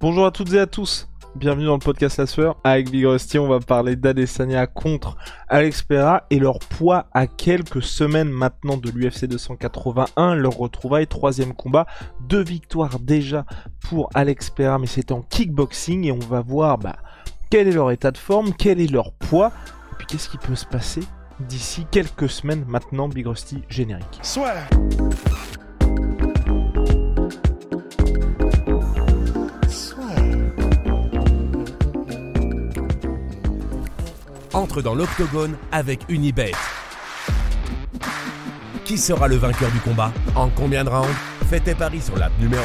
Bonjour à toutes et à tous. Bienvenue dans le podcast La Sueur. Avec Big Rusty, on va parler d'Adesanya contre Alex et leur poids à quelques semaines maintenant de l'UFC 281. Leur retrouvaille, troisième combat, deux victoires déjà pour Alex mais c'est en kickboxing et on va voir bah, quel est leur état de forme, quel est leur poids, et puis qu'est-ce qui peut se passer d'ici quelques semaines maintenant, Big Rusty générique. Soit. Entre dans l'octogone avec Unibet. Qui sera le vainqueur du combat En combien de rounds Fais tes paris sur l'app numéro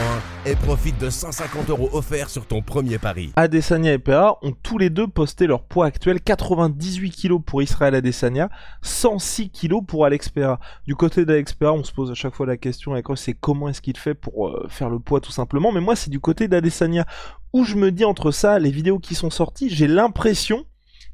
1 et profite de 150 euros offerts sur ton premier pari. Adesanya et Pereira ont tous les deux posté leur poids actuel 98 kg pour Israël Adesanya, 106 kg pour Alex Pereira. Du côté d'Alex Pereira, on se pose à chaque fois la question avec c'est comment est-ce qu'il fait pour euh, faire le poids tout simplement. Mais moi, c'est du côté d'Adesanya où je me dis entre ça, les vidéos qui sont sorties, j'ai l'impression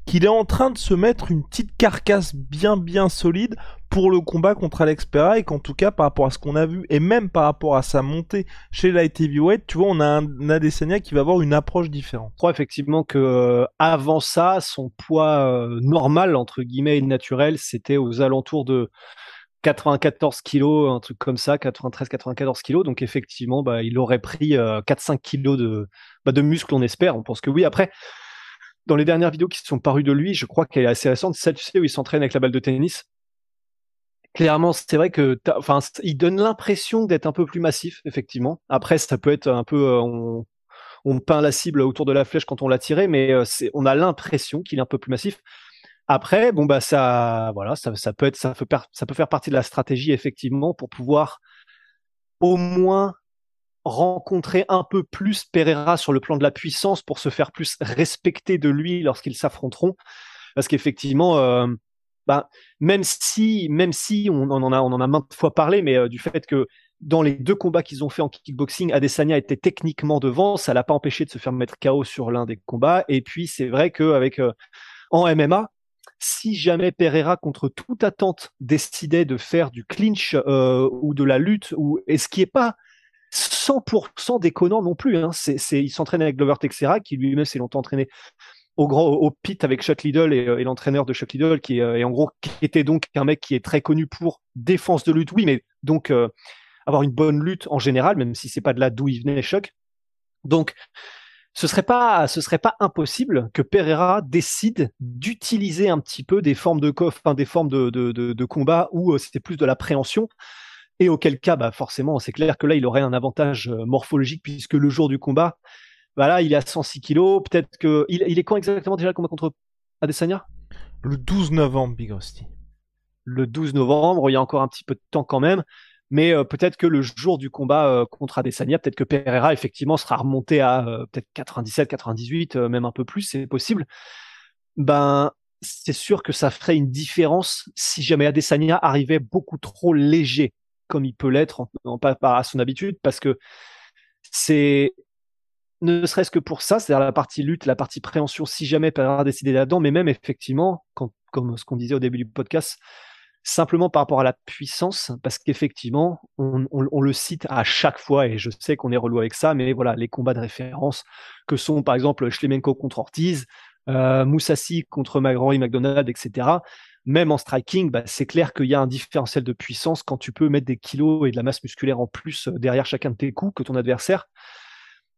qu'il est en train de se mettre une petite carcasse bien bien solide pour le combat contre Alex Pereira et qu'en tout cas par rapport à ce qu'on a vu et même par rapport à sa montée chez Light Heavyweight, tu vois, on a un Adesanya qui va avoir une approche différente. Je crois effectivement que euh, avant ça, son poids euh, normal entre guillemets et naturel, c'était aux alentours de 94 kilos, un truc comme ça, 93-94 kilos. Donc effectivement, bah, il aurait pris 4-5 euh, kilos de, bah, de muscles, on espère. On pense que oui. Après, dans les dernières vidéos qui sont parues de lui, je crois qu'elle est assez récente, celle tu où il s'entraîne avec la balle de tennis. Clairement, c'est vrai que, enfin, il donne l'impression d'être un peu plus massif, effectivement. Après, ça peut être un peu, euh, on, peint la cible autour de la flèche quand on l'a tiré, mais euh, on a l'impression qu'il est un peu plus massif. Après, bon bah ça, voilà, ça peut faire partie de la stratégie effectivement pour pouvoir au moins rencontrer un peu plus Pereira sur le plan de la puissance pour se faire plus respecter de lui lorsqu'ils s'affronteront. Parce qu'effectivement, euh, bah, même si, même si on, en a, on en a maintes fois parlé, mais euh, du fait que dans les deux combats qu'ils ont fait en kickboxing, Adesanya était techniquement devant, ça l'a pas empêché de se faire mettre KO sur l'un des combats. Et puis c'est vrai qu'avec euh, en MMA, si jamais Pereira, contre toute attente, décidait de faire du clinch ou de la lutte, ou et ce qui est pas 100% déconnant non plus. Hein. C'est, il s'entraîne avec Glover Texera, qui lui-même s'est longtemps entraîné au grand au pit avec Chuck Liddell et, euh, l'entraîneur de Chuck Liddell, qui, euh, en gros qui était donc un mec qui est très connu pour défense de lutte, oui, mais donc euh, avoir une bonne lutte en général, même si c'est pas de là d'où il venait Chuck. Donc ce serait pas ce serait pas impossible que Pereira décide d'utiliser un petit peu des formes de coffre, des formes de, combat où c'était plus de la préhension et auquel cas, bah forcément, c'est clair que là, il aurait un avantage euh, morphologique puisque le jour du combat, voilà, bah il est à 106 kilos. Peut-être que il, est quand exactement déjà le combat contre Adesanya? Le 12 novembre, Big Rusty. Le 12 novembre, il y a encore un petit peu de temps quand même. Mais euh, peut-être que le jour du combat euh, contre Adesanya, peut-être que Pereira effectivement sera remonté à peut-être 97, 98, même un peu plus, c'est possible. Ben, c'est sûr que ça ferait une différence si jamais Adesanya arrivait beaucoup trop léger comme il peut l'être, pas, à son habitude, parce que c'est ne serait-ce que pour ça, c'est-à-dire la partie lutte, la partie préhension, si jamais Pereira décidé là-dedans, mais même effectivement, comme ce qu'on disait au début du podcast, simplement par rapport à la puissance, parce qu'effectivement, on, le cite à chaque fois, et je sais qu'on est relou avec ça, mais voilà, les combats de référence, que sont par exemple Schlemenko contre Ortiz, euh, Moussassi contre Henry McDonald, etc même en striking, bah, c'est clair qu'il y a un différentiel de puissance quand tu peux mettre des kilos et de la masse musculaire en plus euh, derrière chacun de tes coups que ton adversaire.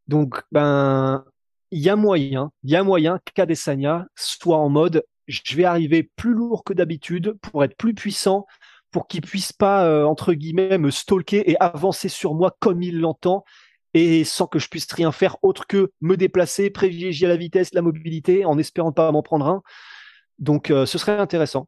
Donc, ben, il y a moyen, il y a moyen qu'Adesanya soit en mode, je vais arriver plus lourd que d'habitude pour être plus puissant, pour qu'il puisse pas, euh, entre guillemets, me stalker et avancer sur moi comme il l'entend et sans que je puisse rien faire autre que me déplacer, privilégier la vitesse, la mobilité, en espérant pas m'en prendre un. Donc euh, ce serait intéressant.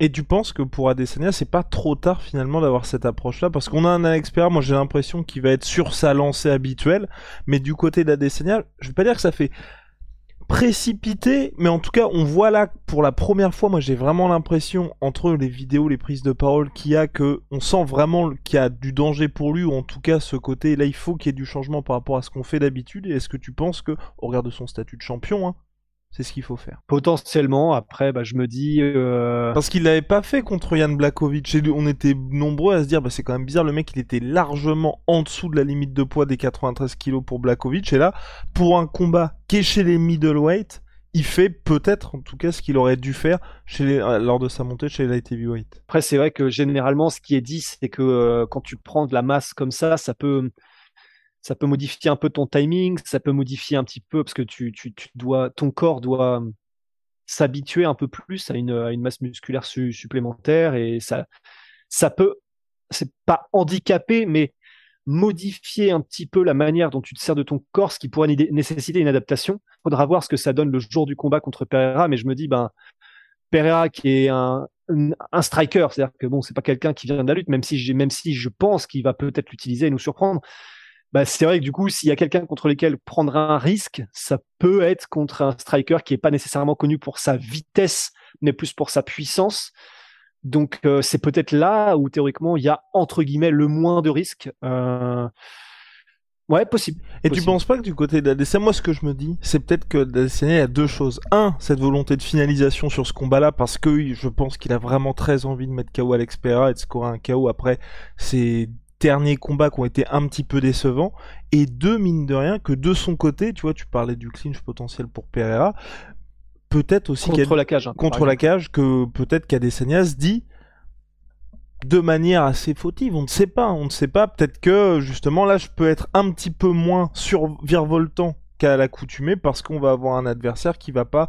Et tu penses que pour Adesanya, c'est pas trop tard finalement d'avoir cette approche-là? Parce qu'on a un Pereira, moi j'ai l'impression qu'il va être sur sa lancée habituelle, mais du côté d'Adesanya, je vais pas dire que ça fait précipité, mais en tout cas, on voit là pour la première fois, moi j'ai vraiment l'impression entre les vidéos, les prises de parole qu'il y a que on sent vraiment qu'il y a du danger pour lui ou en tout cas ce côté là il faut qu'il y ait du changement par rapport à ce qu'on fait d'habitude. Et est-ce que tu penses que au regard de son statut de champion, hein, c'est ce qu'il faut faire. Potentiellement, après, bah, je me dis. Euh, Parce qu'il l'avait pas fait contre Jan Blakovic. Et on était nombreux à se dire, bah, c'est quand même bizarre, le mec, il était largement en dessous de la limite de poids des 93 kilos pour Blakovic. Et là, pour un combat qui est chez les middleweight, il fait peut-être, en tout cas, ce qu'il aurait dû faire chez euh, lors de sa montée chez les light heavyweight. Après, c'est vrai que généralement, ce qui est dit, c'est que euh, quand tu prends de la masse comme ça, ça peut ça peut modifier un peu ton timing, ça peut modifier un petit peu parce que tu, tu, dois, ton corps doit s'habituer un peu plus à une, une masse musculaire supplémentaire et ça, ça peut, c'est pas handicaper, mais modifier un petit peu la manière dont tu te sers de ton corps, ce qui pourrait nécessiter une adaptation. Faudra voir ce que ça donne le jour du combat contre Pereira, mais je me dis, ben, Pereira qui est un, un striker, c'est-à-dire que bon, c'est pas quelqu'un qui vient de la lutte, même si même si je pense qu'il va peut-être l'utiliser et nous surprendre bah, c'est vrai que du coup, s'il y a quelqu'un contre lequel prendre un risque, ça peut être contre un striker qui est pas nécessairement connu pour sa vitesse, mais plus pour sa puissance. Donc euh, c'est peut-être là où théoriquement il y a entre guillemets le moins de risques. Euh... Ouais, possible. Et tu penses pas que du côté d'Adesanya, moi ce que je me dis, c'est peut-être que il y a deux choses. Un, cette volonté de finalisation sur ce combat-là, parce que je pense qu'il a vraiment très envie de mettre KO Alex Pereira et de scorer un KO après ces derniers combats qui ont été un petit peu décevants, et deux, mine de rien, que de son côté, tu vois, tu parlais du clinch potentiel pour Pereira, peut-être aussi contre la cage, hein, contre la cage, que peut-être qu'Adesanya se dit de manière assez fautive, on ne sait pas, on ne sait pas, peut-être que justement là je peux être un petit peu moins sur virevoltant qu'à l'accoutumée parce qu'on va avoir un adversaire qui va pas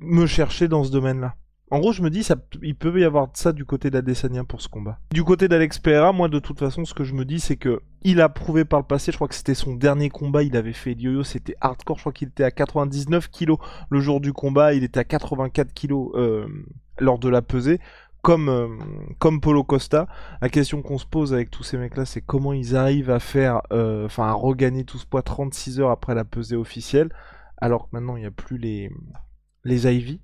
Me chercher dans ce domaine-là. En gros, je me dis, ça, il peut y avoir ça du côté d'Adesanya pour ce combat. Du côté d'Alex Pereira, moi, de toute façon, ce que je me dis, c'est que il a prouvé par le passé, je crois que c'était son dernier combat, il avait fait yo-yo, c'était hardcore, je crois qu'il était à 99 kilos le jour du combat, il était à 84 kilos euh, lors de la pesée. Comme, euh, comme Polo Costa, la question qu'on se pose avec tous ces mecs-là, c'est comment ils arrivent à faire, euh, enfin, à regagner tout ce poids 36 heures après la pesée officielle, alors que maintenant il n'y a plus les, les IV,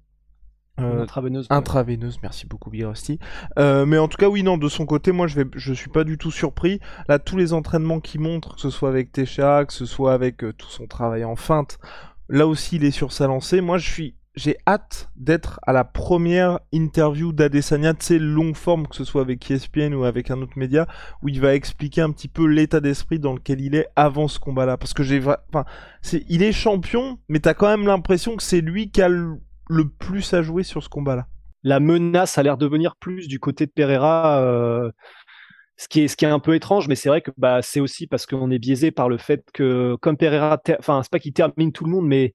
euh, intraveineuse. Intraveineuse, merci beaucoup Birosti. Euh, mais en tout cas, oui, non, de son côté, moi, je vais, je suis pas du tout surpris. Là, tous les entraînements qu'il montre, que ce soit avec Tesha, que ce soit avec euh, tout son travail en feinte, là aussi, il est sur sa lancée. Moi, je suis, j'ai hâte d'être à la première interview d'Adesanya, tu sais, longue forme, que ce soit avec ESPN ou avec un autre média, où il va expliquer un petit peu l'état d'esprit dans lequel il est avant ce combat-là. Parce que j'ai, enfin, il est champion, mais t'as quand même l'impression que c'est lui qui a le plus à jouer sur ce combat-là La menace a l'air de venir plus du côté de Pereira. Euh, ce qui est ce qui est un peu étrange, mais c'est vrai que bah c'est aussi parce qu'on est biaisé par le fait que comme Pereira, enfin c'est pas qu'il termine tout le monde, mais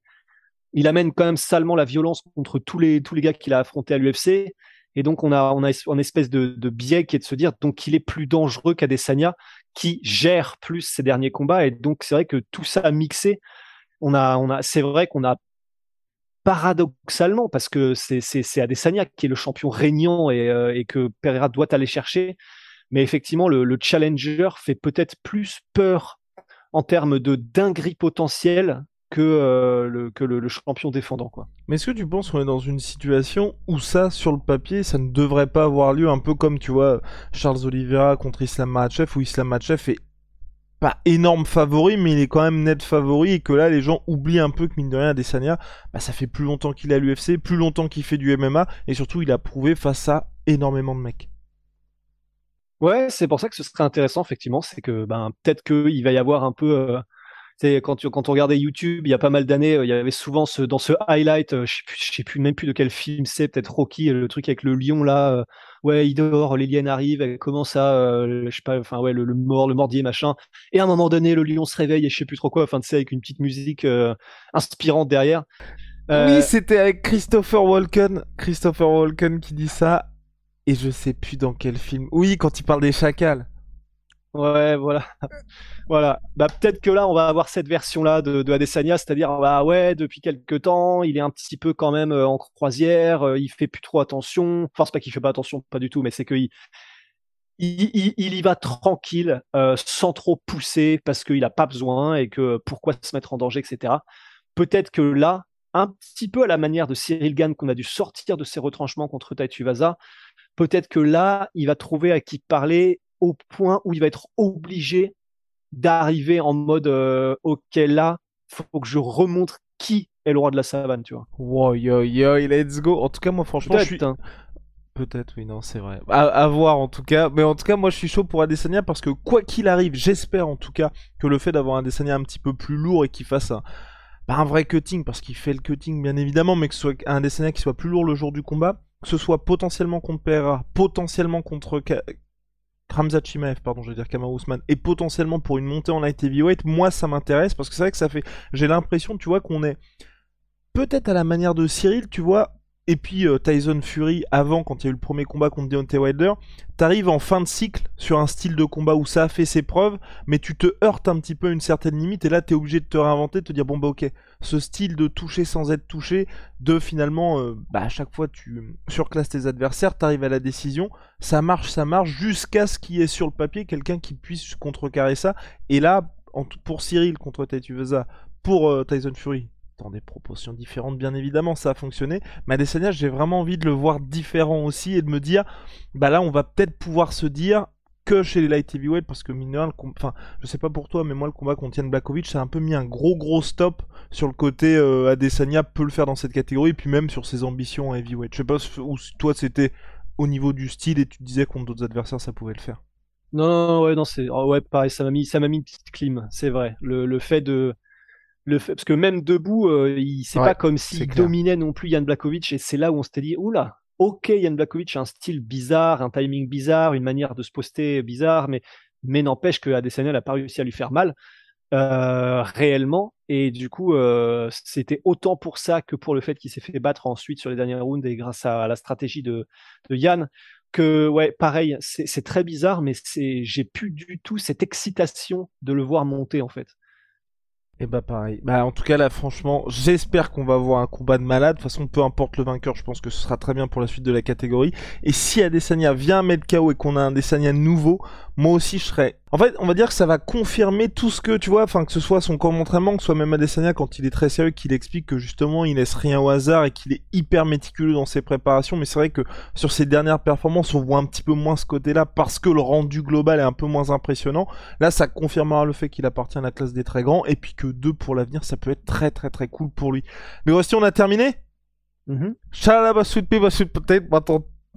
il amène quand même salement la violence contre tous les tous les gars qu'il a affrontés à l'UFC. Et donc on a on a une espèce de, de biais qui est de se dire donc il est plus dangereux qu'Adesanya qui gère plus ses derniers combats. Et donc c'est vrai que tout ça mixé, on a on a c'est vrai qu'on a paradoxalement, parce que c'est Adesanya qui est le champion régnant euh, et, que Pereira doit aller chercher. Mais effectivement, le, challenger fait peut-être plus peur en termes de dinguerie potentielle que, euh, le, que le, champion défendant. Quoi. Mais est-ce que tu penses qu'on est dans une situation où ça, sur le papier, ça ne devrait pas avoir lieu, un peu comme, tu vois, Charles Oliveira contre Islam Makhachev, où Islam Makhachev est pas énorme favori, mais il est quand même net favori et que là, les gens oublient un peu que mine de rien, Adesanya, bah, ça fait plus longtemps qu'il est à l'UFC, plus longtemps qu'il fait du MMA et surtout, il a prouvé face à énormément de mecs. Ouais, c'est pour ça que ce serait intéressant, effectivement, c'est que ben, peut-être qu'il va y avoir un peu. Euh, Quand, quand on regardait YouTube, il y a pas mal d'années, il y avait souvent ce, dans ce highlight, je sais, plus, sais même plus de quel film c'est, peut-être Rocky, le truc avec le lion là. ouais, il dort, l'hélienne arrive, elle commence à, je sais pas, enfin ouais, le, mort, le mordier machin. Et à un moment donné, le lion se réveille et je sais plus trop quoi. Enfin, tu sais, avec une petite musique inspirante derrière. Oui, c'était avec Christopher Walken. Christopher Walken qui dit ça. Et je sais plus dans quel film. Oui, quand il parle des chacals. Ouais, voilà. voilà. Bah, peut-être que là, on va avoir cette version-là de, de Adesanya, c'est-à-dire, bah ouais, depuis quelques temps, il est un petit peu quand même euh, en croisière, euh, il fait plus trop attention. Enfin, c'est pas qu'il fait pas attention, pas du tout, mais c'est qu'il il, il, y va tranquille, euh, sans trop pousser, parce qu'il a pas besoin et que pourquoi se mettre en danger, etc. Peut-être que là, un petit peu à la manière de Cyril Gann qu'on a dû sortir de ses retranchements contre Vaza, peut-être que là, il va trouver à qui parler au point où il va être obligé d'arriver en mode euh, ok là faut que je remontre qui est le roi de la savane tu vois. Wow yo yo let's go. En tout cas moi franchement je suis hein. peut-être oui non c'est vrai. À, voir en tout cas. Mais en tout cas moi je suis chaud pour Adesanya parce que quoi qu'il arrive j'espère en tout cas que le fait d'avoir un Adesanya un petit peu plus lourd et qu'il fasse un pas un vrai cutting parce qu'il fait le cutting bien évidemment mais que ce soit un Adesanya qui soit plus lourd le jour du combat que ce soit potentiellement contre PRA potentiellement contre Ramzat Chimaev, pardon, je veux dire Kamar Ousmane, et potentiellement pour une montée en light heavyweight, moi ça m'intéresse parce que c'est vrai que ça fait. J'ai l'impression, tu vois, qu'on est peut-être à la manière de Cyril, tu vois, et puis euh, Tyson Fury avant, quand il y a eu le premier combat contre Deontay Wilder, t'arrives en fin de cycle sur un style de combat où ça a fait ses preuves, mais tu te heurtes un petit peu à une certaine limite, et là t'es obligé de te réinventer, de te dire bon bah ok, ce style de toucher sans être touché, de finalement, euh, bah à chaque fois tu surclasses tes adversaires, t'arrives à la décision, ça marche, ça marche, jusqu'à ce qu'il y ait sur le papier quelqu'un qui puisse contrecarrer ça, et là, pour Cyril contre Taituveza, pour euh, Tyson Fury, dans des proportions différentes, bien évidemment, ça a fonctionné. Mais Adesanya, j'ai vraiment envie de le voir différent aussi et de me dire, bah là, on va peut-être pouvoir se dire que chez les light heavyweight, parce que mineur, enfin, je sais pas pour toi, mais moi, le combat contre Yann Blakovic, ça a un peu mis un gros gros stop sur le côté euh, Adesanya peut le faire dans cette catégorie, et puis même sur ses ambitions en heavyweight. Je sais pas où toi, c'était au niveau du style et tu disais contre d'autres adversaires, ça pouvait le faire. Non, non, ouais, non, c'est, oh, ouais, pareil, ça m'a mis, ça m'a mis une petite clim, c'est vrai. Le, le fait de, parce que même debout, euh, il c'est pas comme s'il dominait non plus Yann Blakovic, et c'est là où on s'était dit, oula, ok, Yann Blakovic a un style bizarre, un timing bizarre, une manière de se poster bizarre, mais, n'empêche que Adesanya n'a pas réussi à lui faire mal. Euh, réellement et du coup euh, c'était autant pour ça que pour le fait qu'il s'est fait battre ensuite sur les derniers rounds et grâce à, la stratégie de, Yann que ouais pareil c'est très bizarre mais j'ai plus du tout cette excitation de le voir monter en fait et bah pareil. Bah en tout cas là franchement, j'espère qu'on va avoir un combat de malade. De toute façon, peu importe le vainqueur, je pense que ce sera très bien pour la suite de la catégorie. Et si Adesanya vient mettre KO et qu'on a un Adesanya nouveau, moi aussi je serais en fait, on va dire que ça va confirmer tout ce que, tu vois, enfin, que ce soit son corps d'entraînement, que ce soit même Adesanya quand il est très sérieux, qu'il explique que justement, il laisse rien au hasard et qu'il est hyper méticuleux dans ses préparations. Mais c'est vrai que sur ses dernières performances, on voit un petit peu moins ce côté-là parce que le rendu global est un peu moins impressionnant. Là, ça confirmera le fait qu'il appartient à la classe des très grands et puis que deux pour l'avenir, ça peut être très très très cool pour lui. Mais voici, on a terminé? Mm -hmm.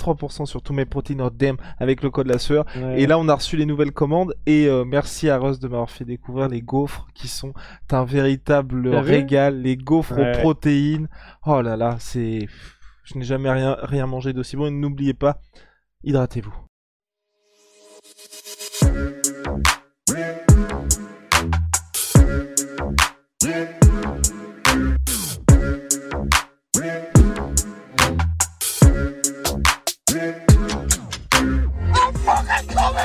Sweet pea, sweet potato, 3% sur tous mes protéines dem avec le code la sueur. Et là, on a reçu les nouvelles commandes. Et euh, merci à Russ de m'avoir fait découvrir les gaufres qui sont un véritable régal. Les gaufres aux protéines. Oh là là, c'est. Je n'ai jamais rien, rien mangé d'aussi bon. Et n'oubliez pas, hydratez-vous.